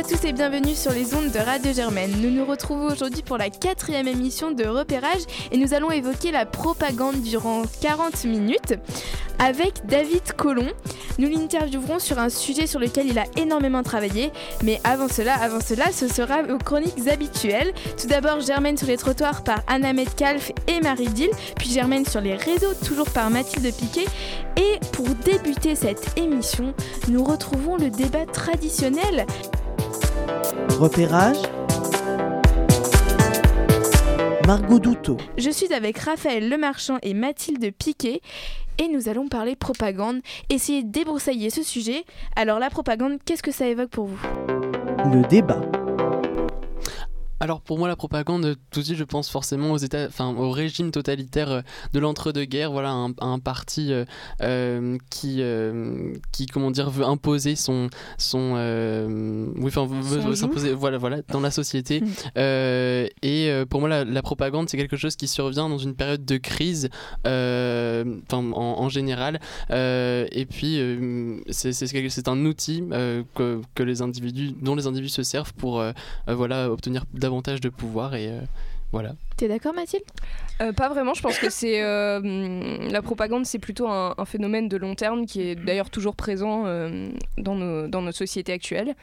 à tous et bienvenue sur les ondes de Radio Germaine. Nous nous retrouvons aujourd'hui pour la quatrième émission de repérage et nous allons évoquer la propagande durant 40 minutes avec David Colomb. Nous l'interviewerons sur un sujet sur lequel il a énormément travaillé, mais avant cela, avant cela, ce sera aux chroniques habituelles. Tout d'abord Germaine sur les trottoirs par Anna Metcalf et Marie Dill, puis Germaine sur les réseaux toujours par Mathilde Piquet. Et pour débuter cette émission, nous retrouvons le débat traditionnel. Repérage Margot Douteau. Je suis avec Raphaël Lemarchand et Mathilde Piquet et nous allons parler propagande, essayer de débroussailler ce sujet. Alors la propagande, qu'est-ce que ça évoque pour vous? Le débat. Alors pour moi la propagande, tout de suite je pense forcément aux états, enfin au régime totalitaire euh, de l'entre-deux-guerres, voilà un, un parti euh, euh, qui, euh, qui comment dire veut imposer son son, euh, oui enfin veut, s'imposer voilà voilà dans la société. Mm. Euh, et pour moi la, la propagande c'est quelque chose qui survient dans une période de crise, en, en général. Et puis c'est un outil que, que les individus dont les individus se servent pour voilà, obtenir davantage de pouvoir et euh, voilà. T'es d'accord Mathilde? Euh, pas vraiment, je pense que c'est euh, la propagande, c'est plutôt un, un phénomène de long terme qui est d'ailleurs toujours présent euh, dans, nos, dans nos sociétés actuelles.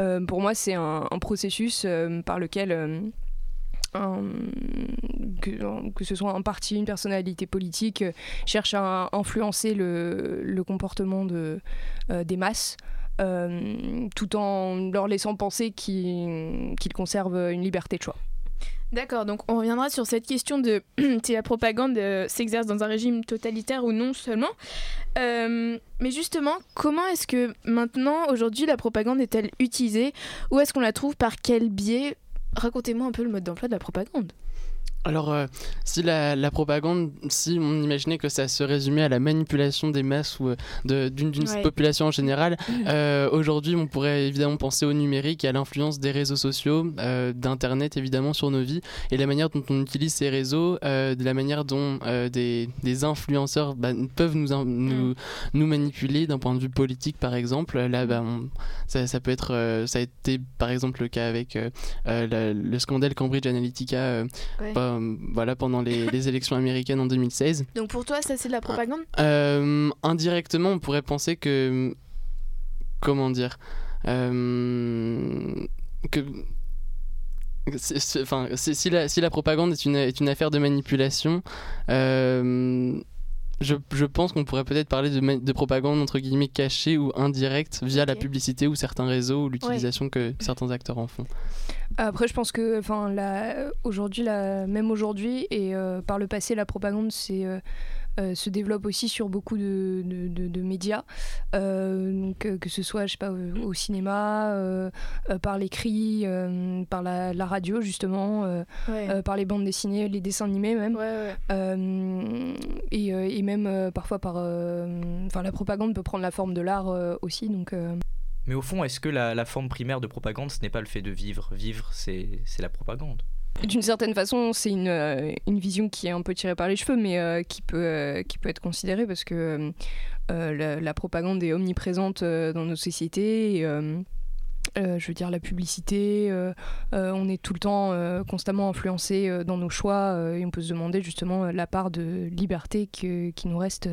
Euh, pour moi, c'est un, un processus euh, par lequel euh, un- que, que ce soit un parti, une personnalité politique, euh, cherche à influencer le, le comportement de, euh, des masses. Euh, tout en leur laissant penser qu'ils conservent une liberté de choix. D'accord, donc on reviendra sur cette question de si la propagande euh, s'exerce dans un régime totalitaire ou non seulement. Euh, mais justement, comment est-ce que maintenant, aujourd'hui, la propagande est-elle utilisée? Où est-ce qu'on la trouve? Par quel biais? Racontez-moi un peu le mode d'emploi de la propagande. Alors, euh, si la, la propagande, si on imaginait que ça se résumait à la manipulation des masses ou euh, d'une Ouais. population en général, euh, aujourd'hui on pourrait évidemment penser au numérique et à l'influence des réseaux sociaux, d'Internet évidemment sur nos vies, et la manière dont on utilise ces réseaux, de la manière dont des, des influenceurs bah, peuvent nous, in- nous, nous manipuler d'un point de vue politique par exemple. Là, bah, on- ça, ça peut être, ça a été par exemple le cas avec la- le scandale Cambridge Analytica. Ouais. bah, voilà, pendant les, les élections américaines en 2016. Donc pour toi, ça c'est de la propagande? Euh, indirectement, on pourrait penser que. Comment dire euh, Que. Enfin, si la, si la propagande est une, est une affaire de manipulation, euh, je, je pense qu'on pourrait peut-être parler de, propagande entre guillemets cachée ou indirecte via la publicité ou certains réseaux ou l'utilisation que certains acteurs en font. Après, je pense que, enfin, aujourd'hui, même aujourd'hui et euh, par le passé, la propagande c'est, euh, euh, se développe aussi sur beaucoup de, de- de- de médias, Euh, donc euh, que ce soit, je sais pas, au, au cinéma, euh, euh, par l'écrit, euh, par la, la radio justement, euh, Ouais. euh, par les bandes dessinées, les dessins animés même. ouais, ouais. Euh, et, euh, et même euh, parfois par. euh, Enfin, la propagande peut prendre la forme de l'art euh, aussi, donc. euh, Mais au fond, est-ce que la, la forme primaire de propagande, ce n'est pas le fait de vivre? Vivre, c'est c'est la propagande. D'une certaine façon, c'est une, euh, une vision qui est un peu tirée par les cheveux, mais euh, qui, peut, euh, qui peut être considérée parce que la, propagande est omniprésente dans nos sociétés. je veux dire, la publicité, on est tout le temps constamment influencé dans nos choix et on peut se demander justement la part de liberté que- qui nous reste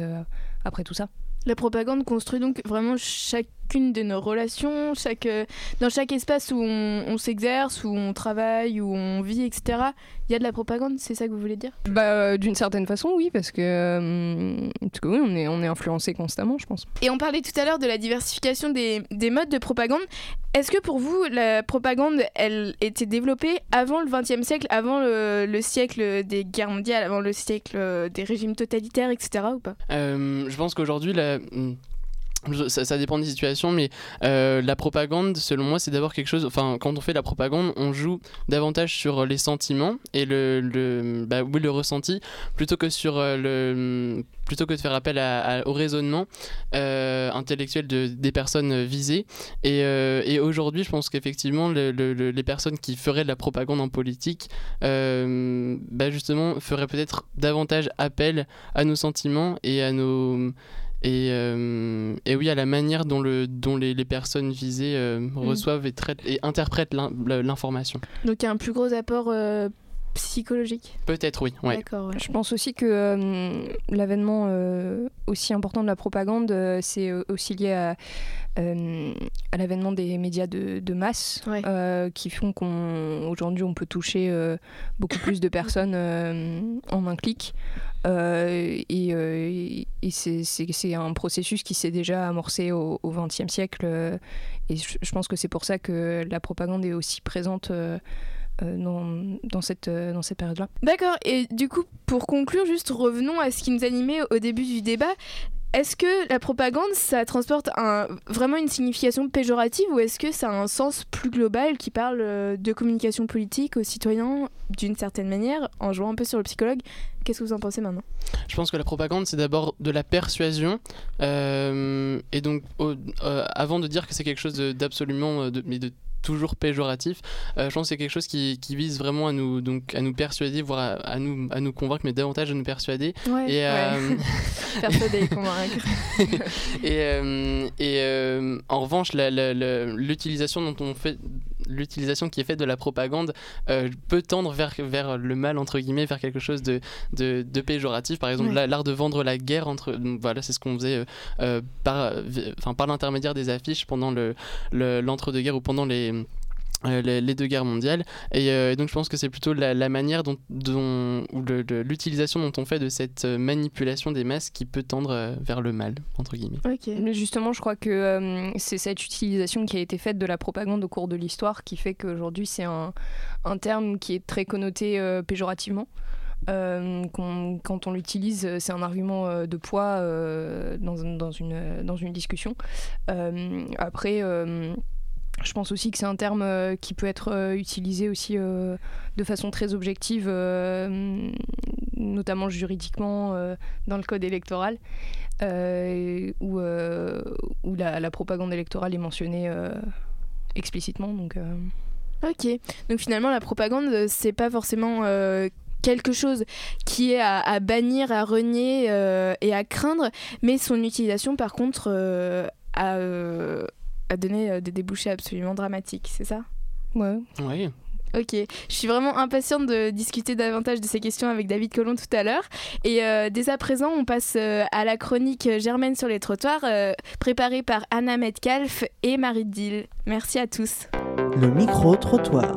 après tout ça. La propagande construit donc vraiment chacune de nos relations, chaque, euh, dans chaque espace où on, on s'exerce, où on travaille, où on vit, etc. Il y a de la propagande, c'est ça que vous voulez dire? Bah, euh, D'une certaine façon, oui, parce que, euh, parce que oui, on est, on est influencé constamment, je pense. Et on parlait tout à l'heure de la diversification des, des modes de propagande. Est-ce que pour vous, la propagande, elle était développée avant le XXe siècle, avant le, le siècle des guerres mondiales, avant le siècle des régimes totalitaires, etc. ou pas? Euh, je pense qu'aujourd'hui, la... ça, dépend des situations, mais euh, la propagande, selon moi, c'est d'abord quelque chose. Enfin, quand on fait la propagande, on joue davantage sur les sentiments et le, bah, ressenti, plutôt que sur euh, plutôt que de faire appel au raisonnement euh, intellectuel de, des personnes visées. Et, aujourd'hui, je pense qu'effectivement, le- le- le- les personnes qui feraient de la propagande en politique, bah, justement, feraient peut-être davantage appel à nos sentiments et à nos et, euh, et oui, à la manière dont, le, dont les, les personnes visées euh, Mm. reçoivent et, traitent, et interprètent l'in- l'information. Donc il y a un plus gros apport euh, psychologique? Peut-être, oui. Ouais. Je pense aussi que euh, l'avènement euh, aussi important de la propagande, euh, c'est aussi lié à, à l'avènement des médias de, de masse, Ouais. euh, qui font qu'aujourd'hui on peut toucher euh, beaucoup plus de personnes euh, en un clic. Euh, et euh, et c'est- un processus qui s'est déjà amorcé au XXe siècle. euh, et je, je pense que c'est pour ça que la propagande est aussi présente euh, euh, dans, dans cette, euh, dans cette période-là. D'accord. Et du coup, pour conclure, juste revenons à ce qui nous animait au début du débat. Est-ce que la propagande, ça transporte vraiment une signification péjorative ou est-ce que ça a un sens plus global qui parle euh, de communication politique aux citoyens d'une certaine manière, en jouant un peu sur le psychologue? Qu'est-ce que vous en pensez maintenant? Je pense que la propagande, c'est d'abord de la persuasion. euh, et donc, euh, avant de dire que c'est quelque chose d'absolument, de toujours péjoratif, euh, je pense que c'est quelque chose qui, qui vise vraiment à nous, donc, à nous persuader, voire à, à nous, à nous convaincre, mais davantage à nous persuader. Ouais. Et, euh, convaincre. et, euh, et, en revanche, l'utilisation dont on fait l'utilisation qui est faite de la propagande euh, peut tendre vers, vers le mal entre guillemets vers quelque chose de, de, de péjoratif par exemple Ouais. l'art de vendre la guerre entre voilà c'est ce qu'on faisait euh, euh, par enfin par l'intermédiaire des affiches pendant le le- l'entre-deux-guerres ou pendant les euh, les, les deux guerres mondiales et euh, donc je pense que c'est plutôt la, la manière dont, dont ou le- le- l'utilisation dont on fait de cette euh, manipulation des masses qui peut tendre euh, vers le mal entre guillemets ok. Mais Justement, je crois que euh, c'est cette utilisation qui a été faite de la propagande au cours de l'histoire qui fait qu'aujourd'hui c'est un, un terme qui est très connoté euh, péjorativement. Euh, qu'on- quand on l'utilise, c'est un argument euh, de poids euh, dans, dans une, dans une discussion. Euh, après, euh, je pense aussi que c'est un terme euh, qui peut être euh, utilisé aussi euh, de façon très objective, euh, notamment juridiquement dans le code électoral où, la, propagande électorale est mentionnée explicitement. Donc, Ok. Donc finalement, la propagande, c'est pas forcément quelque chose qui est à, à bannir, à renier et à craindre, mais son utilisation, par contre, euh, a, donné euh, des débouchés absolument dramatiques, c'est ça? Ouais. oui Ok, je suis vraiment impatiente de discuter davantage de ces questions avec David Collomb tout à l'heure. Et euh, dès à présent, on passe euh, à la chronique Germaine sur les trottoirs, euh, préparée par Anna Metcalf et Marie Dill. Merci à tous. Le micro-trottoir.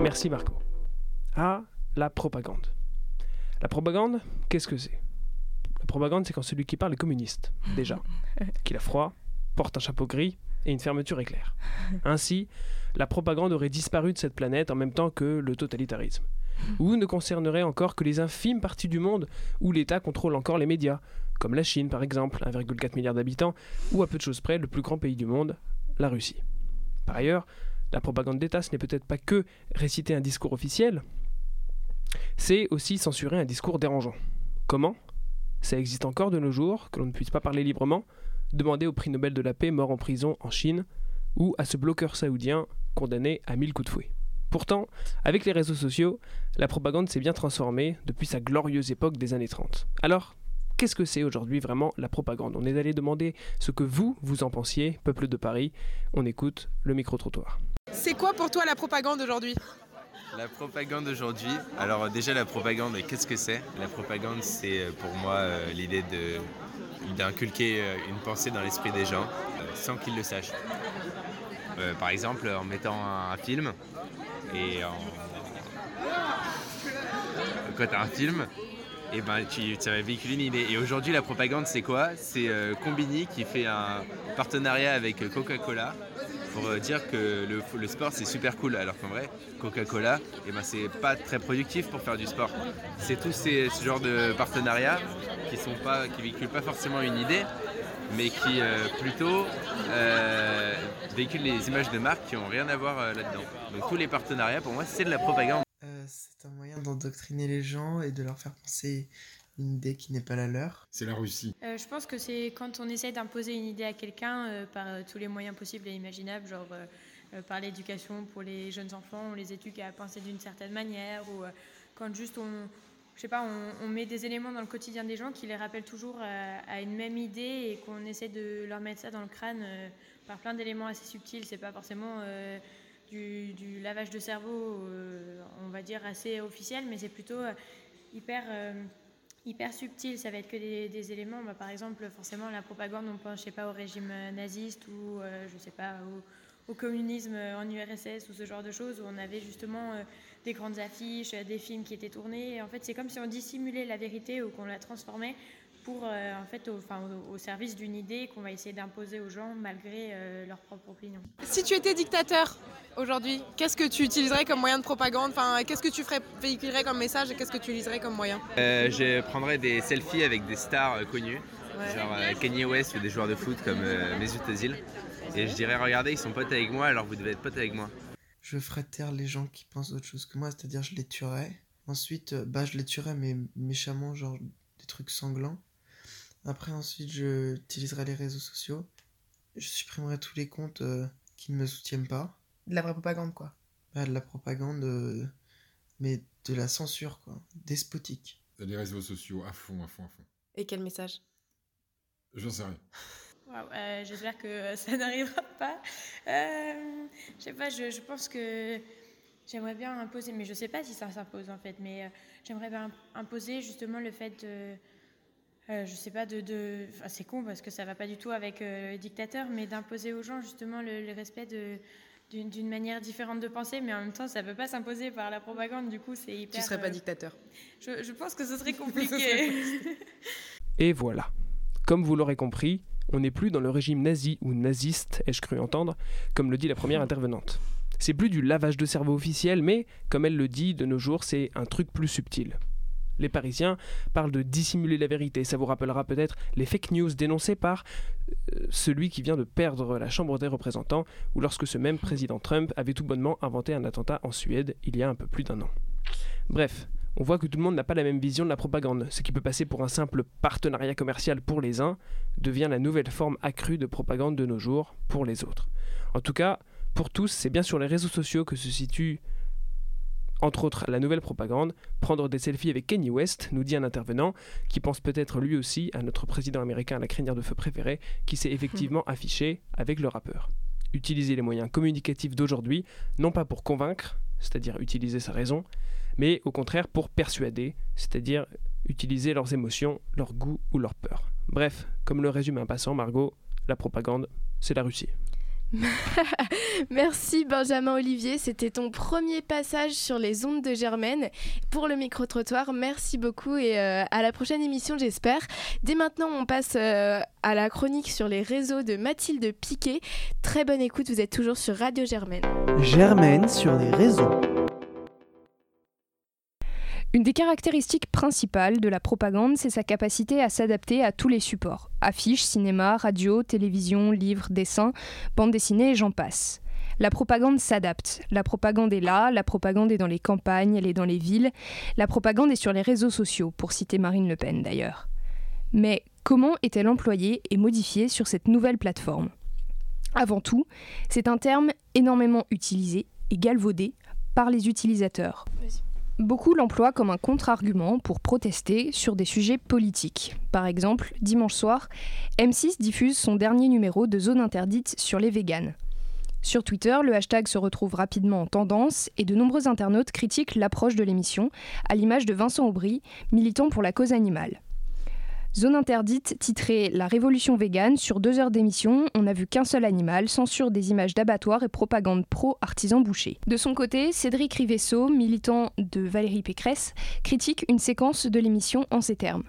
Merci Marco. Ah, la propagande. La propagande, qu'est-ce que c'est? La propagande, c'est quand celui qui parle est communiste, déjà, qu'il a froid, porte un chapeau gris et une fermeture éclair. Ainsi, la propagande aurait disparu de cette planète en même temps que le totalitarisme. Ou ne concernerait encore que les infimes parties du monde où l'État contrôle encore les médias, comme la Chine par exemple, 1,4 milliard d'habitants, ou à peu de choses près le plus grand pays du monde, la Russie. Par ailleurs, la propagande d'État, ce n'est peut-être pas que réciter un discours officiel, c'est aussi censurer un discours dérangeant. Comment? Ça existe encore de nos jours, que l'on ne puisse pas parler librement, demander au prix Nobel de la paix mort en prison en Chine, ou à ce bloqueur saoudien condamné à mille coups de fouet. Pourtant, avec les réseaux sociaux, la propagande s'est bien transformée depuis sa glorieuse époque des années 30. Alors, qu'est-ce que c'est aujourd'hui vraiment la propagande? On est allé demander ce que vous, vous en pensiez, peuple de Paris. On écoute le micro-trottoir. C'est quoi pour toi la propagande aujourd'hui? La propagande aujourd'hui, alors déjà la propagande, qu'est-ce que c'est? La propagande, c'est euh, pour moi euh, l'idée de d'inculquer euh, une pensée dans l'esprit des gens euh, sans qu'ils le sachent. Euh, par exemple, en mettant un, film et en... quand tu as un film, et ben tu, ça va. Et aujourd'hui, la propagande, c'est quoi? C'est Combini qui fait un partenariat avec Coca-Cola pour euh, dire que le, sport c'est super cool alors qu'en vrai Coca-Cola et ben c'est pas très productif pour faire du sport. C'est tous ces, ce genre de partenariats qui sont pas qui véhiculent pas forcément une idée mais qui euh, plutôt euh, véhiculent les images de marque qui ont rien à voir là-dedans. Donc tous les partenariats pour moi c'est de la propagande. C'est un moyen d'endoctriner les gens et de leur faire penser une idée qui n'est pas la leur. C'est la Russie. Euh, je pense que c'est quand on essaye d'imposer une idée à quelqu'un euh, par euh, tous les moyens possibles et imaginables, genre par l'éducation pour les jeunes enfants, on les éduque à penser d'une certaine manière, ou euh, quand juste on, je sais pas, on, met des éléments dans le quotidien des gens qui les rappellent toujours à, une même idée et qu'on essaie de leur mettre ça dans le crâne par plein d'éléments assez subtils. C'est pas forcément du, lavage de cerveau, on va dire assez officiel, mais c'est plutôt hyper hyper subtil. Ça va être que des, éléments. Bah, par exemple, forcément, la propagande, on pense, je sais pas, au régime naziste ou, euh, je sais pas, au, communisme en URSS ou ce genre de choses où on avait justement euh, des grandes affiches, des films qui étaient tournés. en fait, c'est comme si on dissimulait la vérité ou qu'on la transformait pour, euh, en fait, au, enfin, au, service d'une idée qu'on va essayer d'imposer aux gens malgré leur propre opinion. Si tu étais dictateur, aujourd'hui Qu'est-ce que tu utiliserais comme moyen de propagande? Enfin, Qu'est-ce que tu ferais, véhiculerais comme message et qu'est-ce que tu utiliserais comme moyen? Euh, Je prendrais des selfies avec des stars euh, connues, genre euh, Kanye West ou des joueurs de foot comme Mesut Özil. Et je dirais, regardez, ils sont potes avec moi, alors vous devez être potes avec moi. Je ferais taire les gens qui pensent autre chose que moi, c'est-à-dire je les tuerais. Ensuite, bah, je les tuerais, mais méchamment, genre des trucs sanglants. Après, ensuite, je utiliserai les réseaux sociaux. Je supprimerai tous les comptes qui ne me soutiennent pas. De la vraie propagande, quoi. Bah, de la propagande, euh, mais de la censure, quoi. Despotique. Les réseaux sociaux, à fond, à fond, à fond. Et quel message? J'en sais rien. Euh, j'espère que ça n'arrivera pas. Euh, je sais pas, je, pense que j'aimerais bien imposer, mais je sais pas si ça s'impose en fait, mais j'aimerais bien imposer justement le fait de. Je sais pas, de. de... c'est con parce que ça va pas du tout avec le dictateur, mais d'imposer aux gens justement le respect de, d'une manière différente de penser, mais en même temps, ça ne peut pas s'imposer par la propagande. Du coup, c'est hyper. Tu serais pas euh, dictateur. Je, je, pense que ce serait compliqué. Et voilà. Comme vous l'aurez compris, on n'est plus dans le régime nazi ou naziste, ai-je cru entendre, comme le dit la première intervenante. C'est plus du lavage de cerveau officiel, mais, comme elle le dit, de nos jours, c'est un truc plus subtil. Les Parisiens parlent de dissimuler la vérité. Ça vous rappellera peut-être les fake news dénoncés par euh, celui qui vient de perdre la Chambre des représentants, ou lorsque ce même président Trump avait tout bonnement inventé un attentat en Suède il y a un peu plus d'un an. Bref, on voit que tout le monde n'a pas la même vision de la propagande. Ce qui peut passer pour un simple partenariat commercial pour les uns devient la nouvelle forme accrue de propagande de nos jours pour les autres. En tout cas, pour tous, c'est bien sur les réseaux sociaux que se situe entre autres, la nouvelle propagande, prendre des selfies avec Kanye West, nous dit un intervenant, qui pense peut-être lui aussi à notre président américain à la crinière de feu préféré, qui s'est effectivement affiché avec le rappeur. Utiliser les moyens communicatifs d'aujourd'hui, non pas pour convaincre, c'est-à-dire utiliser sa raison, mais au contraire pour persuader, c'est-à-dire utiliser leurs émotions, leur goût ou leur peur. Bref, comme le résume un passant, Margot, la propagande, c'est la Russie. Merci Benjamin Olivier, c'était ton premier passage sur les ondes de Germaine pour le micro-trottoir. Merci beaucoup et euh, à la prochaine émission j'espère. Dès maintenant on passe euh, à la chronique sur les réseaux de Mathilde Piquet. Très bonne écoute, vous êtes toujours sur Radio Germaine. Germaine sur les réseaux. Une des caractéristiques principales de la propagande, c'est sa capacité à s'adapter à tous les supports. Affiches, cinéma, radio, télévision, livres, dessins, bande dessinée et j'en passe. La propagande s'adapte. La propagande est là, la propagande est dans les campagnes, elle est dans les villes, la propagande est sur les réseaux sociaux, pour citer Marine Le Pen d'ailleurs. Mais comment est-elle employée et modifiée sur cette nouvelle plateforme? Avant tout, c'est un terme énormément utilisé et galvaudé par les utilisateurs. Beaucoup l'emploient comme un contre-argument pour protester sur des sujets politiques. Par exemple, dimanche soir, M6 diffuse son dernier numéro de Zone interdite sur les véganes. Sur Twitter, le hashtag se retrouve rapidement en tendance et de nombreux internautes critiquent l'approche de l'émission, à l'image de Vincent Aubry, militant pour la cause animale. Zone interdite, titrée La révolution végane, sur deux heures d'émission, on n'a vu qu'un seul animal, censure des images d'abattoirs et propagande pro-artisan boucher. De son côté, Cédric Rivesso, militant de Valérie Pécresse, critique une séquence de l'émission en ces termes.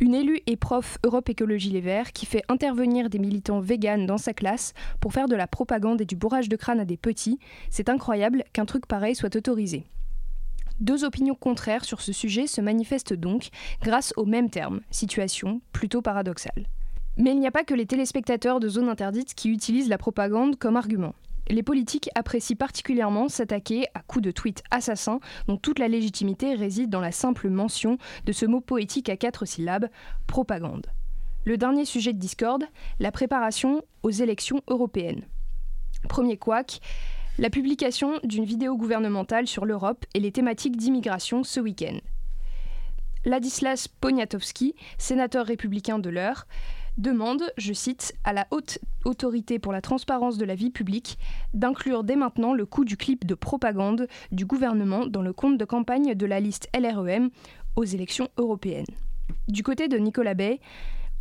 Une élue et prof Europe Écologie Les Verts qui fait intervenir des militants véganes dans sa classe pour faire de la propagande et du bourrage de crâne à des petits, c'est incroyable qu'un truc pareil soit autorisé. Deux opinions contraires sur ce sujet se manifestent donc grâce aux mêmes termes, situation plutôt paradoxale. Mais il n'y a pas que les téléspectateurs de zones interdites qui utilisent la propagande comme argument. Les politiques apprécient particulièrement s'attaquer à coups de tweets assassins dont toute la légitimité réside dans la simple mention de ce mot poétique à quatre syllabes, propagande. Le dernier sujet de discorde, la préparation aux élections européennes. Premier couac, la publication d'une vidéo gouvernementale sur l'Europe et les thématiques d'immigration ce week-end. Ladislas Poniatowski, sénateur républicain de l'heure, demande, je cite, à la haute autorité pour la transparence de la vie publique d'inclure dès maintenant le coût du clip de propagande du gouvernement dans le compte de campagne de la liste LREM aux élections européennes. Du côté de Nicolas Bay,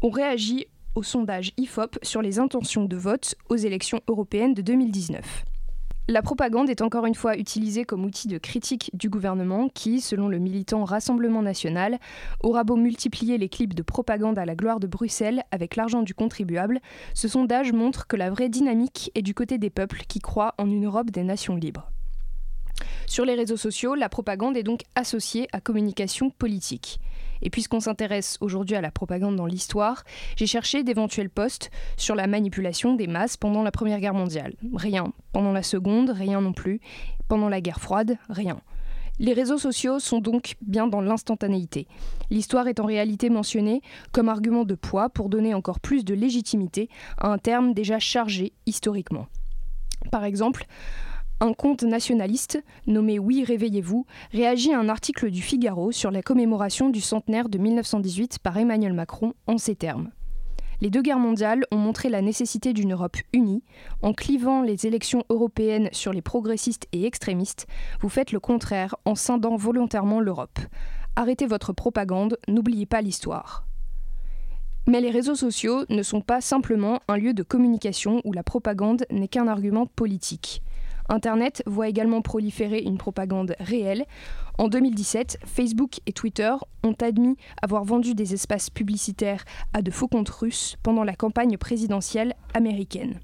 on réagit au sondage IFOP sur les intentions de vote aux élections européennes de 2019. La propagande est encore une fois utilisée comme outil de critique du gouvernement qui, selon le militant Rassemblement national, aura beau multiplier les clips de propagande à la gloire de Bruxelles avec l'argent du contribuable, ce sondage montre que la vraie dynamique est du côté des peuples qui croient en une Europe des nations libres. Sur les réseaux sociaux, la propagande est donc associée à communication politique. Et puisqu'on s'intéresse aujourd'hui à la propagande dans l'histoire, j'ai cherché d'éventuels postes sur la manipulation des masses pendant la Première Guerre mondiale. Rien. Pendant la Seconde, rien non plus. Pendant la guerre froide, rien. Les réseaux sociaux sont donc bien dans l'instantanéité. L'histoire est en réalité mentionnée comme argument de poids pour donner encore plus de légitimité à un terme déjà chargé historiquement. Par exemple, un compte nationaliste, nommé Oui, réveillez-vous, réagit à un article du Figaro sur la commémoration du centenaire de 1918 par Emmanuel Macron en ces termes. Les deux guerres mondiales ont montré la nécessité d'une Europe unie. En clivant les élections européennes sur les progressistes et extrémistes, vous faites le contraire en scindant volontairement l'Europe. Arrêtez votre propagande, n'oubliez pas l'histoire. Mais les réseaux sociaux ne sont pas simplement un lieu de communication où la propagande n'est qu'un argument politique. Internet voit également proliférer une propagande réelle. En 2017, Facebook et Twitter ont admis avoir vendu des espaces publicitaires à de faux comptes russes pendant la campagne présidentielle américaine.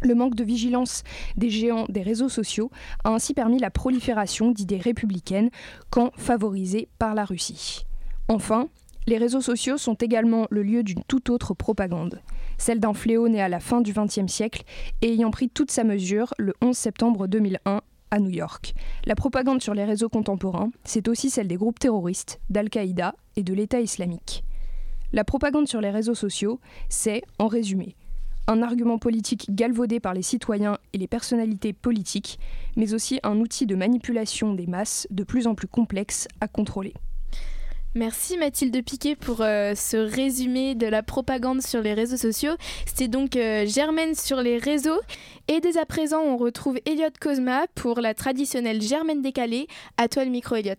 Le manque de vigilance des géants des réseaux sociaux a ainsi permis la prolifération d'idées républicaines quand favorisées par la Russie. Enfin, les réseaux sociaux sont également le lieu d'une toute autre propagande celle d'un fléau né à la fin du XXe siècle et ayant pris toute sa mesure le 11 septembre 2001 à New York. La propagande sur les réseaux contemporains, c'est aussi celle des groupes terroristes, d'Al-Qaïda et de l'État islamique. La propagande sur les réseaux sociaux, c'est, en résumé, un argument politique galvaudé par les citoyens et les personnalités politiques, mais aussi un outil de manipulation des masses de plus en plus complexe à contrôler. Merci Mathilde Piquet pour euh, ce résumé de la propagande sur les réseaux sociaux. C'était donc euh, Germaine sur les réseaux. Et dès à présent, on retrouve Elliot Cosma pour la traditionnelle Germaine décalée. À toi le micro, Elliot.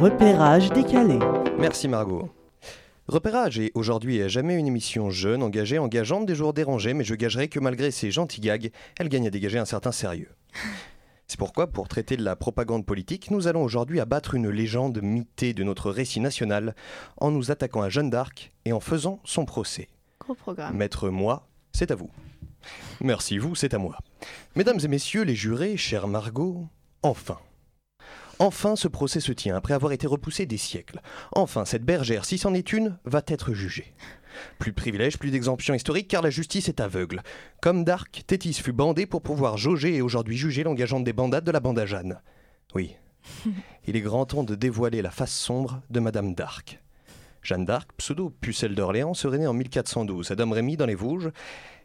Repérage décalé. Merci Margot. Repérage est aujourd'hui et à jamais une émission jeune, engagée, engageante, des jours dérangés, mais je gagerai que malgré ses gentils gags, elle gagne à dégager un certain sérieux. C'est pourquoi, pour traiter de la propagande politique, nous allons aujourd'hui abattre une légende mitée de notre récit national en nous attaquant à Jeanne d'Arc et en faisant son procès. Gros programme. Maître moi, c'est à vous. Merci vous, c'est à moi. Mesdames et messieurs les jurés, chère Margot, enfin. Enfin, ce procès se tient après avoir été repoussé des siècles. Enfin, cette bergère, si c'en est une, va être jugée. Plus de privilèges, plus d'exemptions historiques, car la justice est aveugle. Comme Dark, Tétis fut bandé pour pouvoir jauger et aujourd'hui juger l'engageante des bandades de la bande à Jeanne. Oui, il est grand temps de dévoiler la face sombre de Madame d'Arc. Jeanne d'Arc, pseudo-pucelle d'Orléans, serait née en 1412 à Domrémy dans les Vosges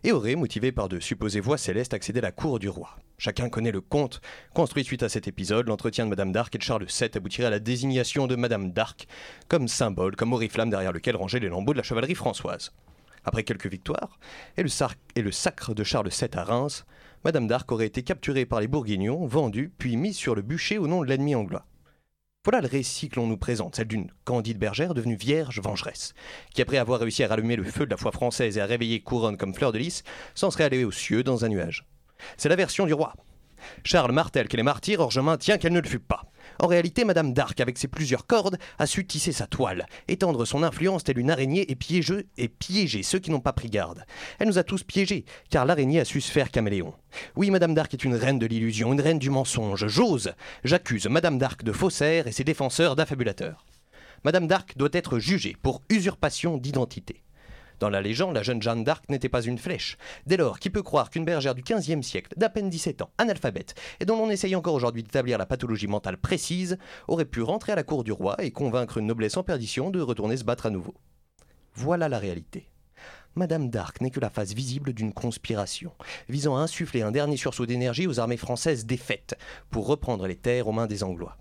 et aurait, motivé par de supposées voix célestes, accédé à la cour du roi. Chacun connaît le conte. Construit suite à cet épisode, l'entretien de Madame d'Arc et de Charles VII aboutirait à la désignation de Madame d'Arc comme symbole, comme oriflamme derrière lequel rangeaient les lambeaux de la chevalerie françoise. Après quelques victoires et le, et le sacre de Charles VII à Reims, Madame d'Arc aurait été capturée par les Bourguignons, vendue, puis mise sur le bûcher au nom de l'ennemi anglais. Voilà le récit que l'on nous présente, celle d'une candide bergère devenue vierge vengeresse, qui après avoir réussi à rallumer le feu de la foi française et à réveiller Couronne comme fleur de lys, s'en serait allée aux cieux dans un nuage. C'est la version du roi. Charles martèle qu'elle est martyre, or je maintiens qu'elle ne le fut pas. En réalité, Madame d'Arc, avec ses plusieurs cordes, a su tisser sa toile, étendre son influence telle une araignée et piéger, et piéger ceux qui n'ont pas pris garde. Elle nous a tous piégés, car l'araignée a su se faire caméléon. Oui, Madame d'Arc est une reine de l'illusion, une reine du mensonge. J'ose, j'accuse Madame d'Arc de faussaire et ses défenseurs d'affabulateurs. Madame d'Arc doit être jugée pour usurpation d'identité. Dans la légende, la jeune Jeanne d'Arc n'était pas une flèche. Dès lors, qui peut croire qu'une bergère du XVe siècle, d'à peine 17 ans, analphabète, et dont l'on essaye encore aujourd'hui d'établir la pathologie mentale précise, aurait pu rentrer à la cour du roi et convaincre une noblesse en perdition de retourner se battre à nouveau Voilà la réalité. Madame d'Arc n'est que la face visible d'une conspiration, visant à insuffler un dernier sursaut d'énergie aux armées françaises défaites, pour reprendre les terres aux mains des Anglois.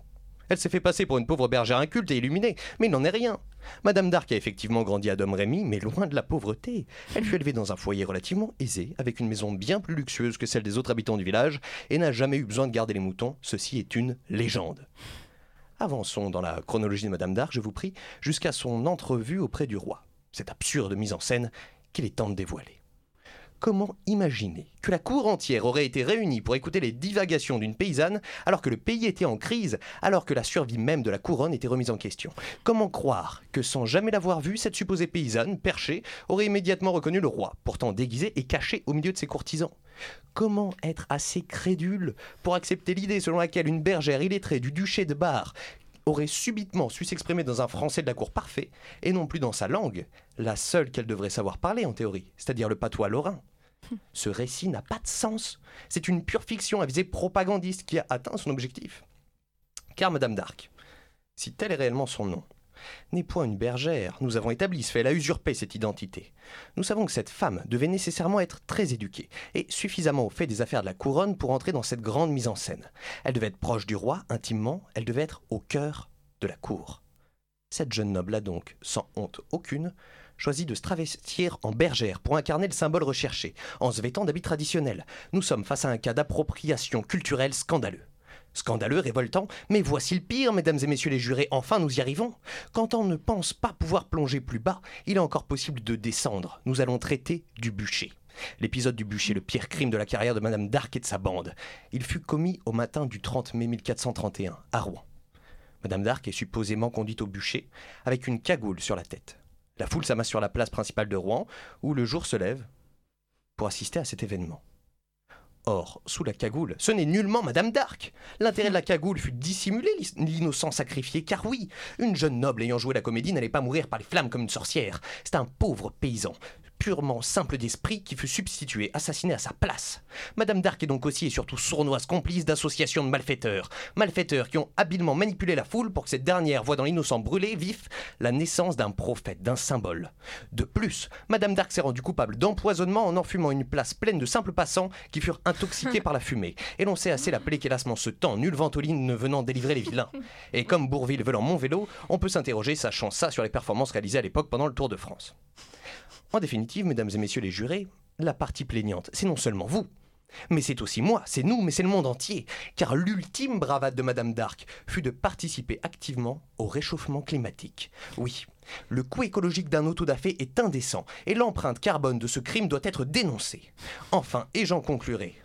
Elle s'est fait passer pour une pauvre bergère inculte et illuminée, mais il n'en est rien. Madame d'Arc a effectivement grandi à Domrémy, mais loin de la pauvreté. Elle fut élevée dans un foyer relativement aisé, avec une maison bien plus luxueuse que celle des autres habitants du village, et n'a jamais eu besoin de garder les moutons. Ceci est une légende. Avançons dans la chronologie de Madame d'Arc, je vous prie, jusqu'à son entrevue auprès du roi. Cette absurde mise en scène qu'il est temps de dévoiler. Comment imaginer que la cour entière aurait été réunie pour écouter les divagations d'une paysanne alors que le pays était en crise, alors que la survie même de la couronne était remise en question. Comment croire que sans jamais l'avoir vue, cette supposée paysanne, perchée, aurait immédiatement reconnu le roi, pourtant déguisé et caché au milieu de ses courtisans? Comment être assez crédule pour accepter l'idée selon laquelle une bergère illettrée du duché de Bar aurait subitement su s'exprimer dans un français de la cour parfait, et non plus dans sa langue, la seule qu'elle devrait savoir parler en théorie, c'est-à-dire le patois lorrain ce récit n'a pas de sens. C'est une pure fiction à visée propagandiste qui a atteint son objectif. Car Madame d'Arc, si tel est réellement son nom, n'est point une bergère. Nous avons établi ce fait, elle a usurpé cette identité. Nous savons que cette femme devait nécessairement être très éduquée et suffisamment au fait des affaires de la couronne pour entrer dans cette grande mise en scène. Elle devait être proche du roi, intimement, elle devait être au cœur de la cour. Cette jeune noble a donc, sans honte aucune, choisi de se travestir en bergère pour incarner le symbole recherché, en se vêtant d'habits traditionnels. Nous sommes face à un cas d'appropriation culturelle scandaleux. Scandaleux, révoltant, mais voici le pire, mesdames et messieurs les jurés, enfin nous y arrivons. Quand on ne pense pas pouvoir plonger plus bas, il est encore possible de descendre. Nous allons traiter du bûcher. L'épisode du bûcher, le pire crime de la carrière de Madame d'Arc et de sa bande. Il fut commis au matin du 30 mai 1431, à Rouen. Madame d'Arc est supposément conduite au bûcher, avec une cagoule sur la tête. La foule s'amasse sur la place principale de Rouen, où le jour se lève, pour assister à cet événement. Or, sous la cagoule, ce n'est nullement Madame d'Arc. L'intérêt de la cagoule fut de dissimuler l'innocent sacrifié, car oui, une jeune noble ayant joué la comédie n'allait pas mourir par les flammes comme une sorcière. C'est un pauvre paysan, purement simple d'esprit qui fut substitué, assassiné à sa place. Madame d'Arc est donc aussi et surtout sournoise complice d'associations de malfaiteurs. Malfaiteurs qui ont habilement manipulé la foule pour que cette dernière voie dans l'innocent brûlé vif la naissance d'un prophète, d'un symbole. De plus, Madame d'Arc s'est rendue coupable d'empoisonnement en enfumant une place pleine de simples passants qui furent intoxiqués par la fumée. Et l'on sait assez l'appeler qu'hélasement ce temps, nulle ventoline ne venant délivrer les vilains. Et comme Bourville veut mon vélo, on peut s'interroger, sachant ça, sur les performances réalisées à l'époque pendant le Tour de France. En définitive, mesdames et messieurs les jurés, la partie plaignante, c'est non seulement vous, mais c'est aussi moi, c'est nous, mais c'est le monde entier, car l'ultime bravade de Madame d'Arc fut de participer activement au réchauffement climatique. Oui, le coût écologique d'un auto-da-fé est indécent, et l'empreinte carbone de ce crime doit être dénoncée. Enfin, et j'en conclurai.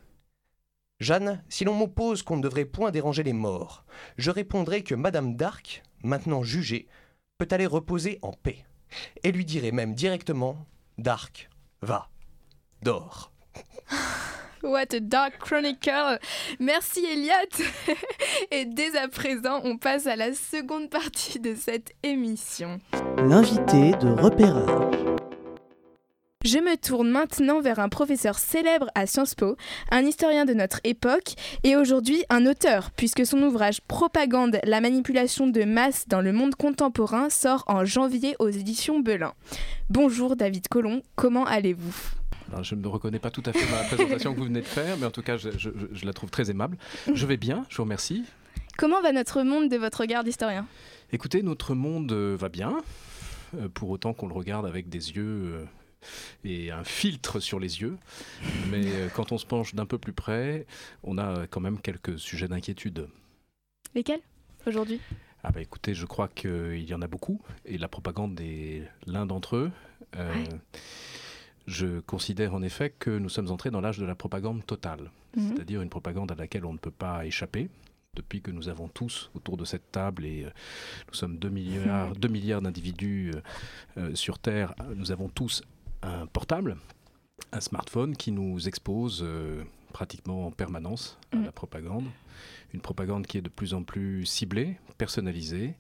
Jeanne, si l'on m'oppose qu'on ne devrait point déranger les morts, je répondrai que Madame d'Arc, maintenant jugée, peut aller reposer en paix, et lui dirai même directement Dark, va, dors. What a Dark Chronicle Merci Elliot Et dès à présent, on passe à la seconde partie de cette émission. L'invité de repérage. Je me tourne maintenant vers un professeur célèbre à Sciences Po, un historien de notre époque et aujourd'hui un auteur, puisque son ouvrage Propagande, la manipulation de masse dans le monde contemporain sort en janvier aux éditions Belin. Bonjour David Colomb, comment allez-vous? Je ne reconnais pas tout à fait ma présentation que vous venez de faire, mais en tout cas, je, la trouve très aimable. Je vais bien, je vous remercie. Comment va notre monde de votre regard d'historien? Écoutez, notre monde euh, va bien, euh, pour autant qu'on le regarde avec des yeux euh, et un filtre sur les yeux. Mais euh, quand on se penche d'un peu plus près, on a quand même quelques sujets d'inquiétude. Lesquels aujourd'hui? Ah bah écoutez, je crois qu'il y en a beaucoup et la propagande est l'un d'entre eux. Euh, je considère en effet que nous sommes entrés dans l'âge de la propagande totale, mhm. c'est-à-dire une propagande à laquelle on ne peut pas échapper, depuis que nous avons tous autour de cette table, et euh, nous sommes 2 milliards, 2 milliards d'individus sur Terre, nous avons tous un portable, un smartphone qui nous expose euh, pratiquement en permanence à la mm. propagande. Une propagande qui est de plus en plus ciblée, personnalisée,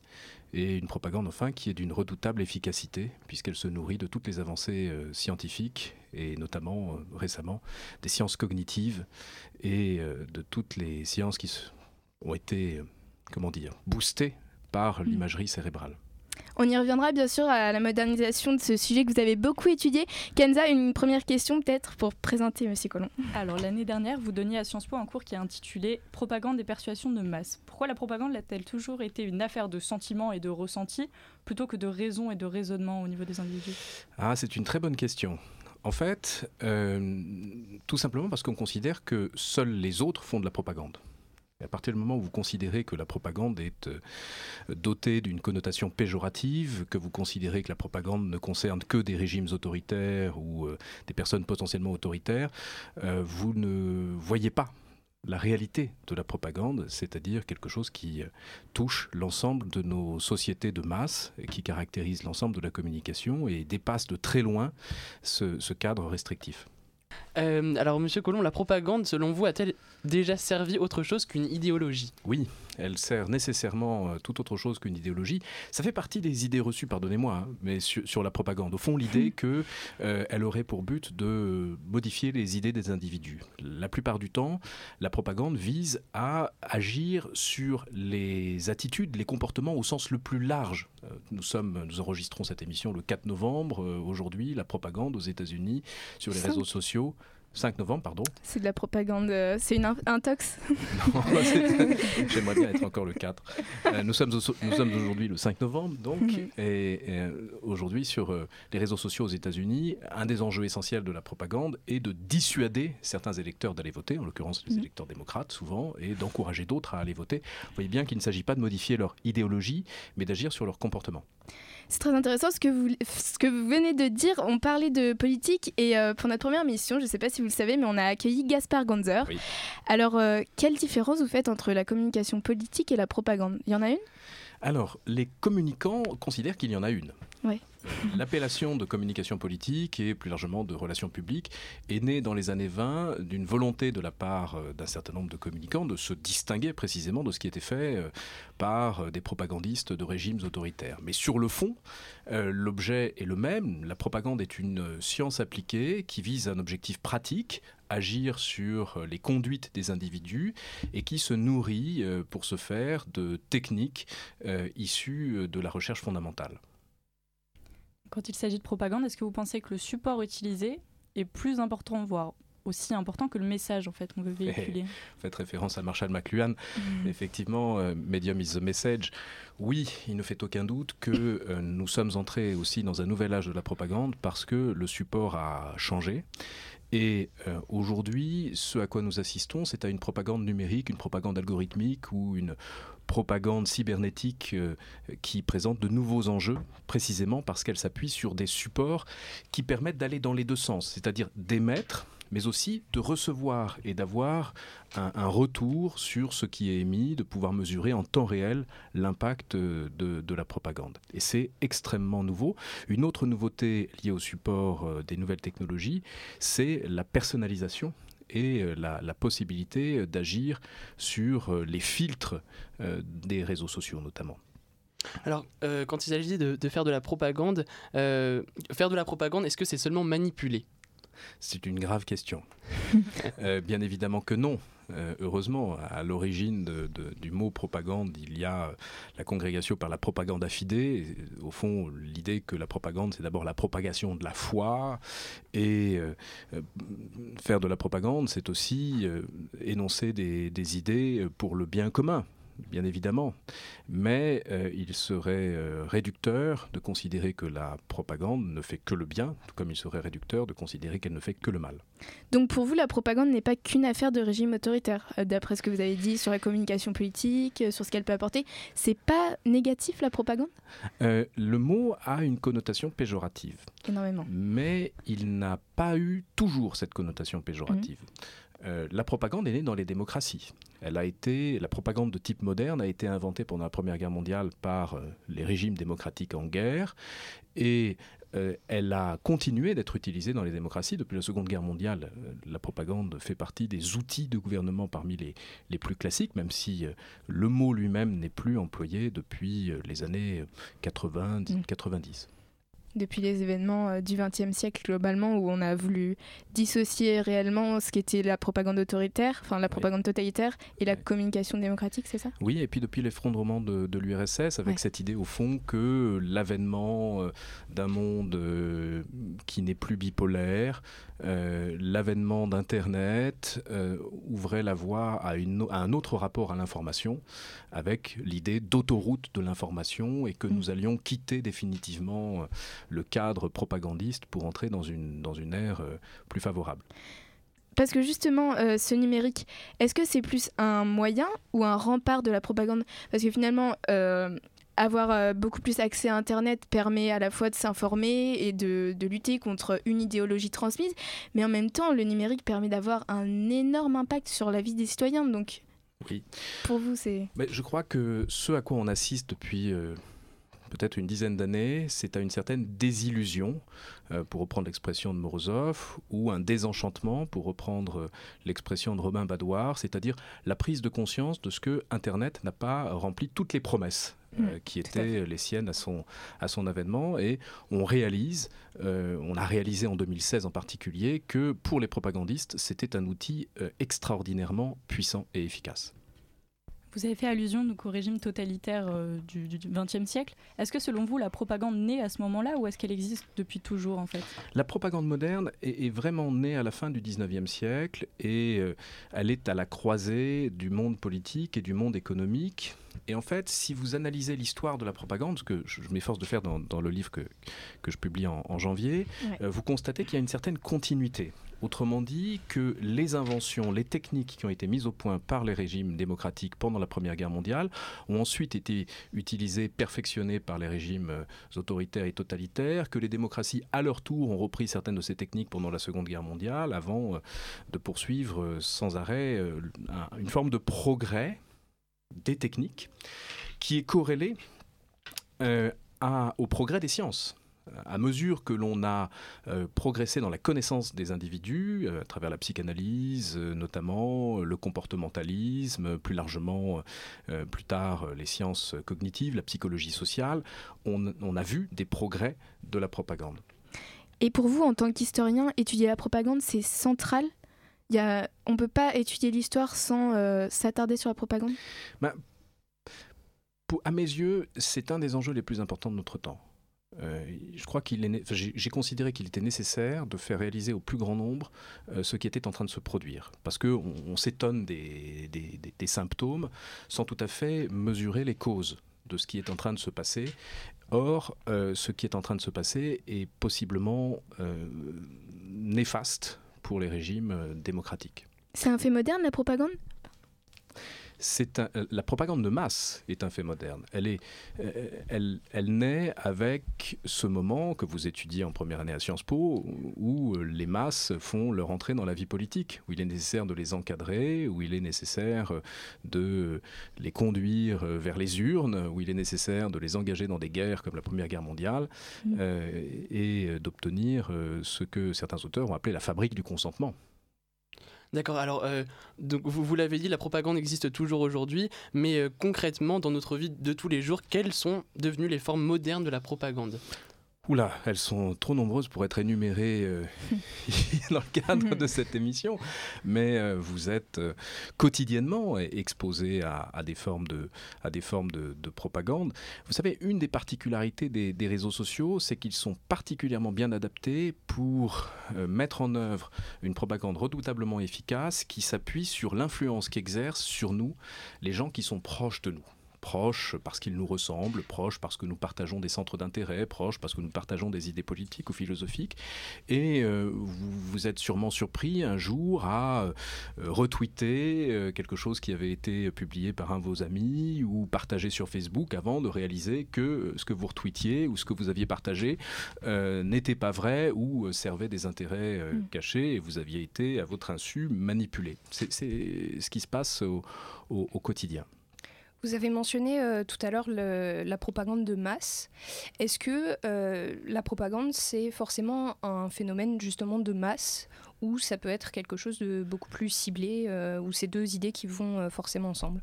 et une propagande enfin qui est d'une redoutable efficacité, puisqu'elle se nourrit de toutes les avancées euh, scientifiques, et notamment euh, récemment des sciences cognitives, et de toutes les sciences qui ont été, comment dire, boostées par mm. l'imagerie cérébrale. On y reviendra bien sûr à la modernisation de ce sujet que vous avez beaucoup étudié. Kenza, une première question peut-être pour présenter Monsieur Colomb. Alors l'année dernière, vous donniez à Sciences Po un cours qui est intitulé Propagande et persuasion de masse. Pourquoi la propagande a-t-elle toujours été une affaire de sentiments et de ressentis plutôt que de raison et de raisonnement au niveau des individus? Ah, c'est une très bonne question. En fait, euh, tout simplement parce qu'on considère que seuls les autres font de la propagande. À partir du moment où vous considérez que la propagande est euh, dotée d'une connotation péjorative, que vous considérez que la propagande ne concerne que des régimes autoritaires ou euh, des personnes potentiellement autoritaires, vous ne voyez pas la réalité de la propagande, c'est-à-dire quelque chose qui euh, touche l'ensemble de nos sociétés de masse, qui caractérise l'ensemble de la communication et dépasse de très loin ce, cadre restrictif. Euh, alors, Monsieur Colomb, la propagande, selon vous, a-t-elle déjà servi autre chose qu'une idéologie? Oui, elle sert nécessairement euh, tout autre chose qu'une idéologie. Ça fait partie des idées reçues, pardonnez-moi, hein, mais sur, la propagande. Au fond, l'idée qu'elle euh, aurait pour but de modifier les idées des individus. La plupart du temps, la propagande vise à agir sur les attitudes, les comportements au sens le plus large. Euh, nous, sommes, nous enregistrons cette émission le 4 novembre. Aujourd'hui, la propagande aux États-Unis sur les réseaux sociaux 5 novembre, pardon. C'est de la propagande, euh, c'est une intox Non, j'aimerais bien être encore le 4. Euh, nous sommes, nous sommes aujourd'hui le 5 novembre, donc, mhm. et, euh, aujourd'hui sur les réseaux sociaux aux États-Unis, un des enjeux essentiels de la propagande est de dissuader certains électeurs d'aller voter, en l'occurrence les mhm. électeurs démocrates souvent, et d'encourager d'autres à aller voter. Vous voyez bien qu'il ne s'agit pas de modifier leur idéologie, mais d'agir sur leur comportement. C'est très intéressant ce que, vous, ce que vous venez de dire. On parlait de politique et euh, pour notre première mission, je ne sais pas si vous le savez, mais on a accueilli Gaspard Ganzer. Alors, euh, quelle différence vous faites entre la communication politique et la propagande? Il y en a une? Alors, les communicants considèrent qu'il y en a une. Oui. L'appellation de communication politique et plus largement de relations publiques est née dans les années 20 d'une volonté de la part euh, d'un certain nombre de communicants de se distinguer précisément de ce qui était fait euh, par euh, des propagandistes de régimes autoritaires. Mais sur le fond, l'objet est le même. La propagande est une science appliquée qui vise un objectif pratique, agir sur les conduites des individus et qui se nourrit pour ce faire de techniques issues de la recherche fondamentale quand il s'agit de propagande, est-ce que vous pensez que le support utilisé est plus important, voire aussi important que le message en fait qu'on veut véhiculer. Vous faites référence à Marshall McLuhan. Mm. Effectivement, euh, medium is the message. Oui, il ne fait aucun doute que euh, nous sommes entrés aussi dans un nouvel âge de la propagande parce que le support a changé. Et euh, aujourd'hui, ce à quoi nous assistons, c'est à une propagande numérique, une propagande algorithmique ou une propagande cybernétique euh, qui présente de nouveaux enjeux, précisément parce qu'elle s'appuie sur des supports qui permettent d'aller dans les deux sens, c'est-à-dire d'émettre mais aussi de recevoir et d'avoir un, retour sur ce qui est émis, de pouvoir mesurer en temps réel l'impact de, de, la propagande. Et c'est extrêmement nouveau. Une autre nouveauté liée au support euh, des nouvelles technologies, c'est la personnalisation et euh, la, possibilité d'agir sur euh, les filtres euh, des réseaux sociaux notamment. Alors, quand il s'agit de, de, faire de la propagande, faire de la propagande, est-ce que c'est seulement manipuler? C'est une grave question. Euh, bien évidemment que non. Euh, heureusement, à l'origine du mot propagande, il y a la congrégation par la propagande affidée. Au fond, l'idée que la propagande, c'est d'abord la propagation de la foi. Et euh, faire de la propagande, c'est aussi énoncer des idées pour le bien commun bien évidemment, mais euh, il serait euh, réducteur de considérer que la propagande ne fait que le bien, tout comme il serait réducteur de considérer qu'elle ne fait que le mal. Donc pour vous, la propagande n'est pas qu'une affaire de régime autoritaire, euh, d'après ce que vous avez dit sur la communication politique, sur ce qu'elle peut apporter. C'est pas négatif la propagande? Le mot a une connotation péjorative. Énormément. Mais il n'a pas eu toujours cette connotation péjorative. Euh, la propagande est née dans les démocraties. Elle a été, la propagande de type moderne a été inventée pendant la Première Guerre mondiale par euh, les régimes démocratiques en guerre et euh, elle a continué d'être utilisée dans les démocraties depuis la Seconde Guerre mondiale. la propagande fait partie des outils de gouvernement parmi les, les plus classiques, même si le mot lui-même n'est plus employé depuis les années 80-90. Depuis les événements euh, du XXe siècle globalement, où on a voulu dissocier réellement ce qu'était la propagande autoritaire, enfin la propagande totalitaire, et la communication démocratique, c'est ça? Oui, et puis depuis l'effondrement de, de l'URSS, avec cette idée au fond que l'avènement euh, d'un monde euh, qui n'est plus bipolaire, l'avènement d'Internet ouvrait la voie à, une, à, un autre rapport à l'information, avec l'idée d'autoroute de l'information, et que mm. nous allions quitter définitivement le cadre propagandiste pour entrer dans une, dans une ère euh, plus favorable. Parce que justement, euh, ce numérique, est-ce que c'est plus un moyen ou un rempart de la propagande? Parce que finalement, euh, avoir beaucoup plus accès à Internet permet à la fois de s'informer et de, de, lutter contre une idéologie transmise, mais en même temps, le numérique permet d'avoir un énorme impact sur la vie des citoyens. Donc, oui. pour vous, c'est... Mais je crois que ce à quoi on assiste depuis peut-être une dizaine d'années, c'est à une certaine désillusion, euh, pour reprendre l'expression de Morozov, ou un désenchantement, pour reprendre euh, l'expression de Robin Badouard, c'est-à-dire la prise de conscience de ce que Internet n'a pas rempli toutes les promesses euh, mmh, qui étaient les siennes à son, à son avènement. Et on réalise, on a réalisé en 2016 en particulier, que pour les propagandistes, c'était un outil extraordinairement puissant et efficace. Vous avez fait allusion donc, au régime totalitaire euh, du XXe siècle. Est-ce que selon vous, la propagande naît à ce moment-là ou est-ce qu'elle existe depuis toujours en fait? La propagande moderne est, vraiment née à la fin du XIXe siècle et euh, elle est à la croisée du monde politique et du monde économique. Et en fait, si vous analysez l'histoire de la propagande, ce que je, m'efforce de faire dans, le livre que, que je publie en, janvier, euh, vous constatez qu'il y a une certaine continuité. Autrement dit, que les inventions, les techniques qui ont été mises au point par les régimes démocratiques pendant la Première Guerre mondiale ont ensuite été utilisées, perfectionnées par les régimes euh, autoritaires et totalitaires, que les démocraties, à leur tour, ont repris certaines de ces techniques pendant la Seconde Guerre mondiale, avant euh, de poursuivre sans arrêt une forme de progrès des techniques qui est corrélé au progrès des sciences à mesure que l'on a euh, progressé dans la connaissance des individus, euh, à travers la psychanalyse euh, notamment, le comportementalisme, plus largement plus tard les sciences cognitives, la psychologie sociale, on, a vu des progrès de la propagande. Et pour vous, en tant qu'historien, étudier la propagande, c'est central On ne peut pas étudier l'histoire sans s'attarder sur la propagande? Bah, À mes yeux, c'est un des enjeux les plus importants de notre temps. Euh, j'ai considéré qu'il était nécessaire de faire réaliser au plus grand nombre euh, ce qui était en train de se produire, parce que on, s'étonne des, symptômes sans tout à fait mesurer les causes de ce qui est en train de se passer. Or, euh, ce qui est en train de se passer est possiblement néfaste pour les régimes démocratiques. C'est un fait moderne, la propagande? C'est euh, la propagande de masse est un fait moderne. Elle, est, euh, elle, elle naît avec ce moment que vous étudiez en première année à Sciences Po, où euh, les masses font leur entrée dans la vie politique, où il est nécessaire de les encadrer, où il est nécessaire de les conduire vers les urnes, où il est nécessaire de les engager dans des guerres comme la Première Guerre mondiale, mmh. et d'obtenir ce que certains auteurs ont appelé la fabrique du consentement. D'accord, alors euh, donc vous, l'avez dit, la propagande existe toujours aujourd'hui, mais euh, concrètement, dans notre vie de tous les jours, quelles sont devenues les formes modernes de la propagande? Oula, elles sont trop nombreuses pour être énumérées euh, dans le cadre de cette émission, mais euh, vous êtes euh, quotidiennement exposé à, des formes, de, propagande. Vous savez, une des particularités des, des réseaux sociaux, c'est qu'ils sont particulièrement bien adaptés pour mettre en œuvre une propagande redoutablement efficace qui s'appuie sur l'influence qu'exercent sur nous les gens qui sont proches de nous proches parce qu'ils nous ressemblent, proches parce que nous partageons des centres d'intérêt, proches parce que nous partageons des idées politiques ou philosophiques. Et euh, vous vous êtes sûrement surpris un jour à euh, retweeter euh, quelque chose qui avait été publié par un de vos amis ou partagé sur Facebook avant de réaliser que ce que vous retweetiez ou ce que vous aviez partagé n'était pas vrai ou servait des intérêts mm. cachés et vous aviez été à votre insu manipulé. C'est ce qui se passe au quotidien. Vous avez mentionné euh, tout à l'heure la propagande de masse. Est-ce que euh, la propagande, c'est forcément un phénomène justement de masse ou ça peut être quelque chose de beaucoup plus ciblé, euh, ou ces deux idées qui vont forcément ensemble?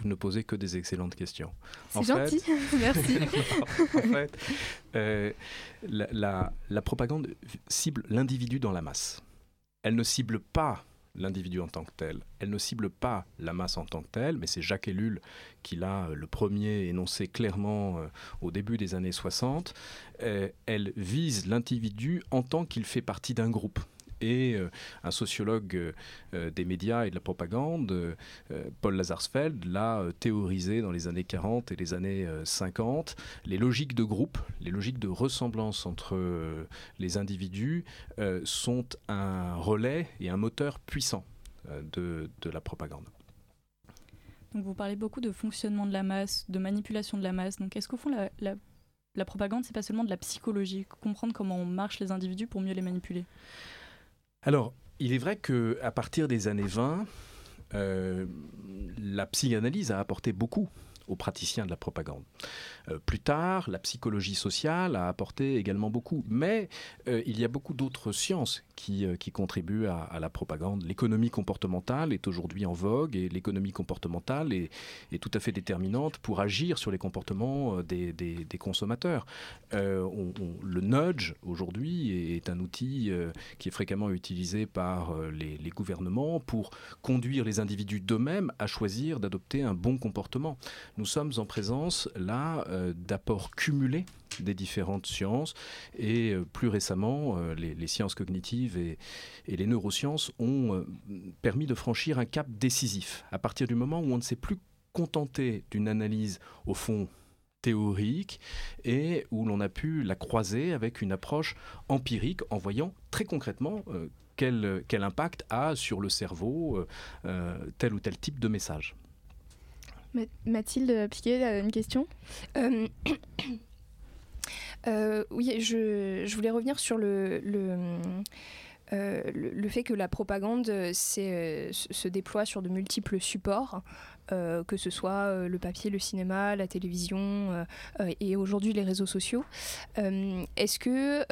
Vous ne posez que des excellentes questions. C'est gentil, merci. en fait, euh, la, la propagande cible l'individu dans la masse. Elle ne cible pas l'individu en tant que tel. Elle ne cible pas la masse en tant que telle, mais c'est Jacques Ellul qui l'a euh, le premier énoncé clairement euh, au début des années 60. elle vise l'individu en tant qu'il fait partie d'un groupe et euh, un sociologue euh, euh, des médias et de la propagande, Paul Lazarsfeld, l'a théorisé dans les années 40 et les années 50. Les logiques de groupe, les logiques de ressemblance entre les individus sont un relais et un moteur puissant de, la propagande. Donc vous parlez beaucoup de fonctionnement de la masse, de manipulation de la masse. Donc est-ce qu'au fond la, la, la propagande, c'est pas seulement de la psychologie, comprendre comment marchent les individus pour mieux les manipuler? Alors, il est vrai qu'à partir des années 20, euh, la psychanalyse a apporté beaucoup aux praticiens de la propagande. Euh, plus tard, la psychologie sociale a apporté également beaucoup, mais euh, il y a beaucoup d'autres sciences qui, euh, contribuent à, la propagande. L'économie comportementale est aujourd'hui en vogue et l'économie comportementale est, tout à fait déterminante pour agir sur les comportements des, consommateurs. le nudge aujourd'hui est un outil qui est fréquemment utilisé par les gouvernements pour conduire les individus d'eux-mêmes à choisir d'adopter un bon comportement. Nous sommes en présence là euh, d'apports cumulés des différentes sciences et euh, plus récemment euh, les, sciences cognitives et, les neurosciences ont permis de franchir un cap décisif à partir du moment où on ne s'est plus contenté d'une analyse au fond théorique et où l'on a pu la croiser avec une approche empirique en voyant très concrètement quel, quel, impact a sur le cerveau tel ou tel type de message. Mathilde Piquet, une question euh, euh, Oui, je, voulais revenir sur le, euh, fait que la propagande se déploie sur de multiples supports. que ce soit le papier, le cinéma, la télévision et aujourd'hui les réseaux sociaux. Est-ce que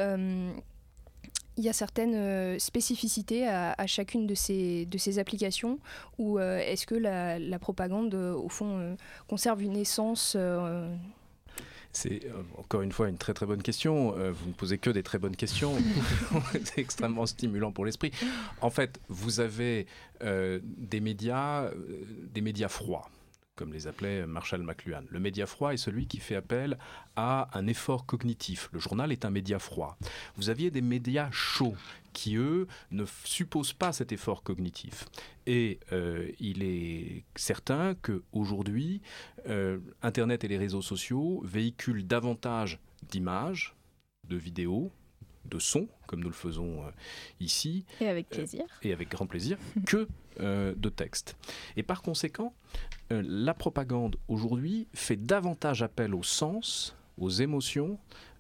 il y a certaines euh, spécificités à, chacune de ces, de ces applications ou euh, est-ce que la, propagande, euh, au fond, conserve une essence c'est encore une fois une très très bonne question. vous ne posez que des très bonnes questions. c'est extrêmement stimulant pour l'esprit. En fait, vous avez des médias, des médias froids comme les appelait Marshall McLuhan. Le média froid est celui qui fait appel à un effort cognitif. Le journal est un média froid. Vous aviez des médias chauds qui, eux, ne supposent pas cet effort cognitif. Et euh, il est certain qu'aujourd'hui, euh, Internet et les réseaux sociaux véhiculent davantage d'images, de vidéos, de sons, comme nous le faisons euh, ici. Et avec plaisir. et avec grand plaisir, que de textes. Et par conséquent, euh, la propagande aujourd'hui fait davantage appel au sens, aux émotions,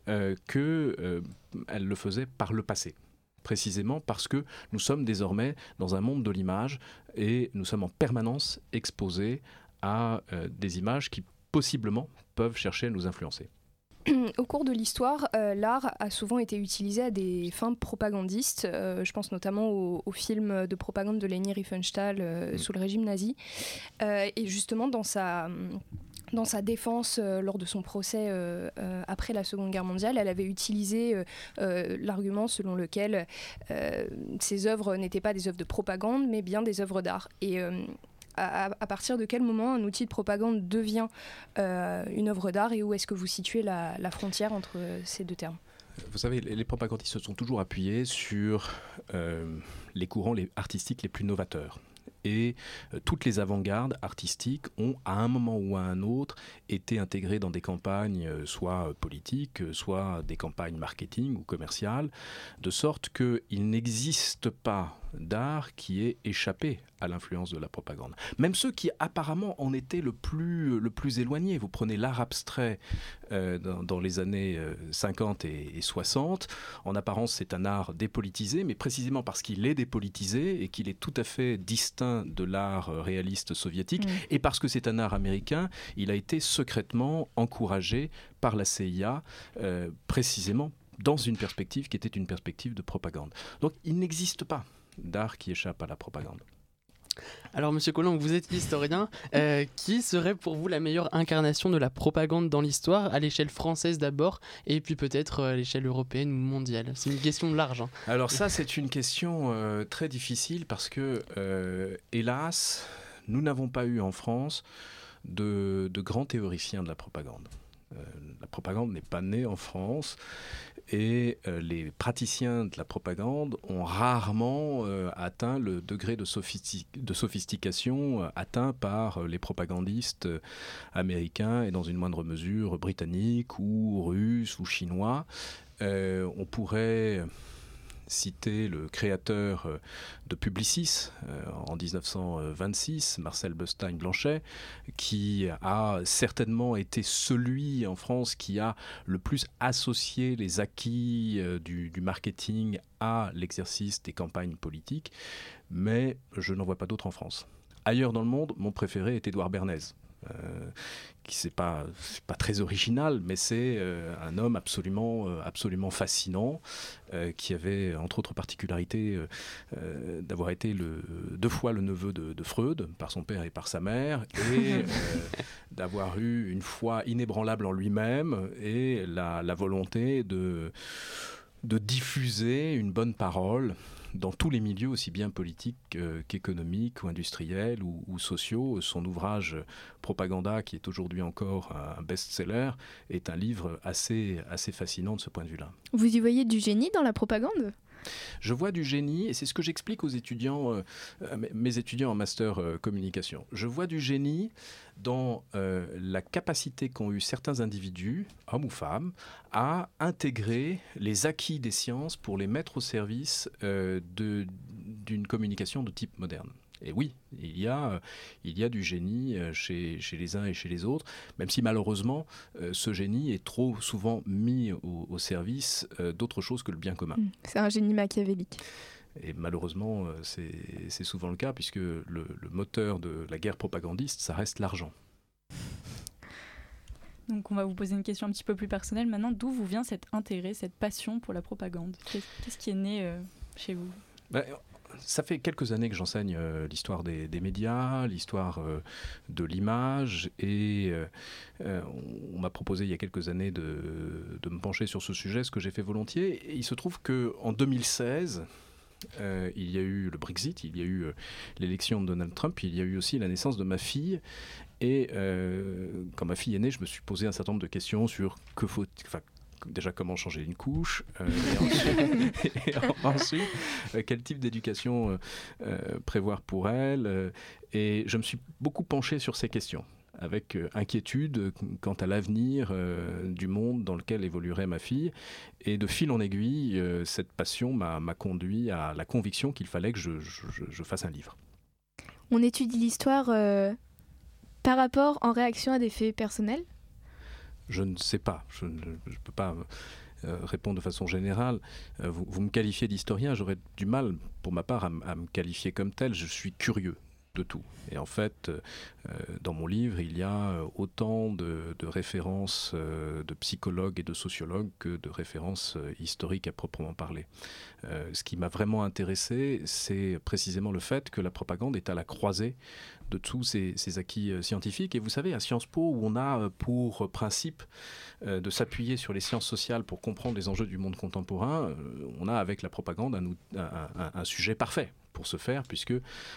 euh, qu'elle euh, le faisait par le passé précisément parce que nous sommes désormais dans un monde de l'image et nous sommes en permanence exposés à des images qui possiblement peuvent chercher à nous influencer. Au cours de l'histoire, euh, l'art a souvent été utilisé à des fins propagandistes. Euh, je pense notamment au, film de propagande de Leni Riefenstahl euh, mm. sous le régime nazi. et justement, dans sa dans sa défense lors de son procès après la Seconde Guerre mondiale, elle avait utilisé l'argument selon lequel ces œuvres n'étaient pas des œuvres de propagande, mais bien des œuvres d'art. Et à, partir de quel moment un outil de propagande devient euh, une œuvre d'art et où est-ce que vous situez la, frontière entre ces deux termes? Vous savez, les propagandistes se sont toujours appuyés sur euh, les courants artistiques les plus novateurs. Et euh, toutes les avant-gardes artistiques ont à un moment ou à un autre été intégrées dans des campagnes soit politiques, soit des campagnes marketing ou commerciales, de sorte qu'il n'existe pas d'art qui est échappé à l'influence de la propagande. Même ceux qui apparemment en étaient le plus, le plus éloignés. Vous prenez l'art abstrait euh, dans, les années 50 euh, et, 60. En apparence, c'est un art dépolitisé, mais précisément parce qu'il est dépolitisé et qu'il est tout à fait distinct de l'art euh, réaliste soviétique, mm. et parce que c'est un art américain, il a été secrètement encouragé par la CIA, précisément dans une perspective qui était une perspective de propagande. Donc il n'existe pas d'art qui échappe à la propagande. Alors, Monsieur Colomb, vous êtes historien. Euh, qui serait pour vous la meilleure incarnation de la propagande dans l'histoire, à l'échelle française d'abord, et puis peut-être euh, à l'échelle européenne ou mondiale? C'est une question large. hein. Alors ça, c'est une question euh, très difficile parce que, euh, hélas, nous n'avons pas eu en France de, de grands théoriciens de la propagande. Euh, la propagande n'est pas née en France et euh, les praticiens de la propagande ont rarement euh, atteint le degré de, sophisti- de sophistication atteint par les propagandistes américains et dans une moindre mesure britanniques ou russes ou chinois. On pourrait citer le créateur euh, de Publicis euh, en 1926, Marcel Bestein-Blanchet, qui a certainement été celui en France qui a le plus associé les acquis euh, du, du marketing à l'exercice des campagnes politiques, mais je n'en vois pas d'autres en France. Ailleurs dans le monde, mon préféré est Édouard Bernays. Euh, qui c'est pas pas très original, mais c'est euh, un homme absolument euh, absolument fascinant, qui avait entre autres particularités d'avoir été le, deux fois le neveu de, de Freud par son père et par sa mère, et d'avoir eu une foi inébranlable en lui-même et la, la volonté de de diffuser une bonne parole dans tous les milieux, aussi bien politiques euh, qu'économiques ou industriels ou, sociaux. Son ouvrage Propaganda, qui est aujourd'hui encore un best-seller, est un livre assez, assez fascinant de ce point de vue-là. Vous y voyez du génie dans la propagande? Je vois du génie, et c'est ce que j'explique aux étudiants, euh, euh, mes- étudiants en master euh, communication. Je vois du génie dans la capacité qu'ont eu certains individus, hommes ou femmes, à intégrer les acquis des sciences pour les mettre au service d'une communication de type moderne. Et oui, il y a, euh, il y a du génie euh, chez, chez les uns et chez les autres, même si malheureusement, euh, ce génie est trop souvent mis au, au service d'autre chose que le bien commun. C'est un génie machiavélique. Et malheureusement, c'est souvent le cas, puisque le, le moteur de la guerre propagandiste, ça reste l'argent. Donc on va vous poser une question un petit peu plus personnelle maintenant. D'où vous vient cet intérêt, cette passion pour la propagande? Qu'est- Qu'est-ce qui est né euh, chez vous? Ben, ça fait quelques années que j'enseigne euh, l'histoire des, médias, l'histoire euh, de l'image, et euh, on, m'a proposé il y a quelques années de, me pencher sur ce sujet, ce que j'ai fait volontiers. Il se trouve qu'en 2016, euh, il y a eu le Brexit, il y a eu l'élection de Donald Trump, il y a eu aussi la naissance de ma fille. Et quand ma fille est née, je me suis posé un certain nombre de questions sur que faut, déjà comment changer une couche, euh, et ensuite, et ensuite, euh, quel type d'éducation euh, euh, prévoir pour elle. euh, et je me suis beaucoup penché sur ces questions avec inquiétude quant à l'avenir euh, du monde dans lequel évoluerait ma fille. Et de fil en aiguille, euh, cette passion m'a conduit à la conviction qu'il fallait que je, je- je- je fasse un livre. On étudie l'histoire euh, par rapport en réaction à des faits personnels? Je ne sais pas, je ne peux pas euh, répondre de façon générale. Euh, vous, me qualifiez d'historien, j'aurais du mal, pour ma part, à me qualifier comme tel. Je suis curieux de tout. Et en fait, euh, dans mon livre, il y a euh, autant de, références euh, de psychologues et de sociologues que de références euh, historiques à proprement parler. Euh, ce qui m'a vraiment intéressé, c'est précisément le fait que la propagande est à la croisée de tous ces, acquis euh, scientifiques. Et vous savez, à Sciences Po, où on a euh, pour principe euh, de s'appuyer sur les sciences sociales pour comprendre les enjeux du monde contemporain, euh, on a avec la propagande un sujet parfait pour ce faire, puisque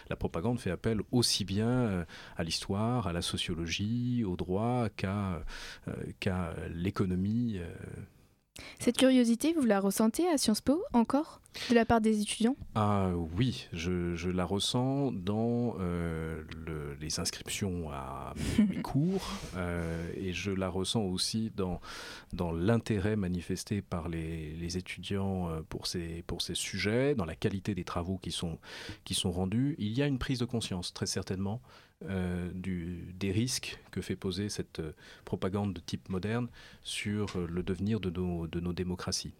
la propagande fait appel aussi bien euh, à l'histoire, à la sociologie, au droit qu'à euh, qu'à l'économie. Cette curiosité, vous la ressentez à Sciences Po encore De la part des étudiants? Ah oui, je, je la ressens dans euh, le- les inscriptions à mes, mes cours euh, et je la ressens aussi dans, dans l'intérêt manifesté par les, les étudiants euh, pour ces, pour ces sujets, dans la qualité des travaux qui sont, qui sont rendus. Il y a une prise de conscience, très certainement, euh, du, des risques que fait poser cette euh, propagande de type moderne sur euh, le devenir de nos, de nos démocraties.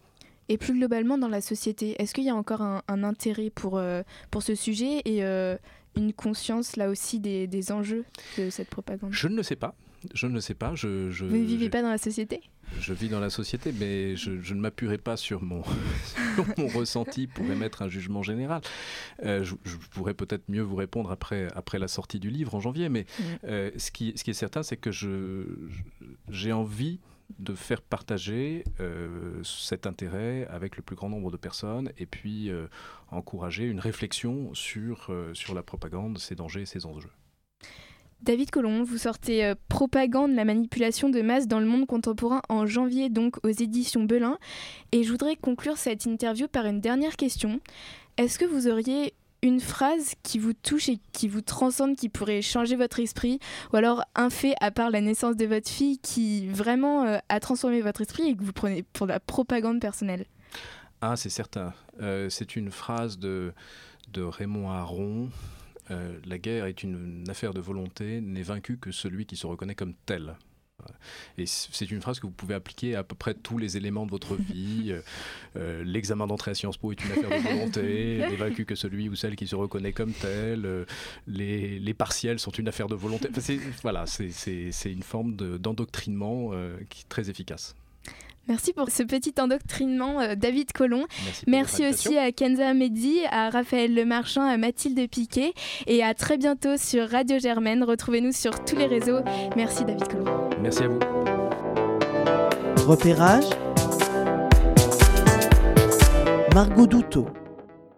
Et plus globalement dans la société, est-ce qu'il y a encore un, un intérêt pour, euh, pour ce sujet et euh, une conscience là aussi des, des enjeux de cette propagande? Je ne le sais pas. Je ne le sais pas. Je, je, Vous ne vivez pas dans la société Je vis dans la société, mais je, je ne m'appuierai pas sur mon, mon ressenti, pour émettre un jugement général. Euh, je, pourrais peut-être mieux vous répondre après, après la sortie du livre en janvier, mais euh, ce, qui, ce qui est certain, c'est que j'ai envie de faire partager euh, cet intérêt avec le plus grand nombre de personnes et puis encourager une réflexion sur, sur la propagande, ses dangers et ses enjeux. David Colomb, vous sortez euh, Propagande, la manipulation de masse dans le monde contemporain en janvier, donc aux éditions Belin. Et je voudrais conclure cette interview par une dernière question. Est-ce que vous auriez une phrase qui vous touche et qui vous transcende, qui pourrait changer votre esprit, ou alors un fait à part la naissance de votre fille qui vraiment euh, a transformé votre esprit et que vous prenez pour la propagande personnelle? Ah, c'est certain. Euh, c'est une phrase de, de Raymond Aron euh, la guerre est une, affaire de volonté, n'est vaincu que celui qui se reconnaît comme tel. Et c'est une phrase que vous pouvez appliquer à peu près tous les éléments de votre vie. Euh, euh, l'examen d'entrée à Sciences Po est une affaire de volonté, n'est vaincu que celui ou celle qui se reconnaît comme tel. les, les, partiels sont une affaire de volonté. voilà, c'est une forme d'endoctrinement qui est très efficace. Merci pour ce petit endoctrinement, euh, David Colomb. Merci, aussi à Kenza Mehdi, à Raphaël Lemarchand, à Mathilde Piquet et à très bientôt sur Radio Germaine. Retrouvez-nous sur tous les réseaux. Merci David Colomb. Merci à vous. Repérage Margot Douteau.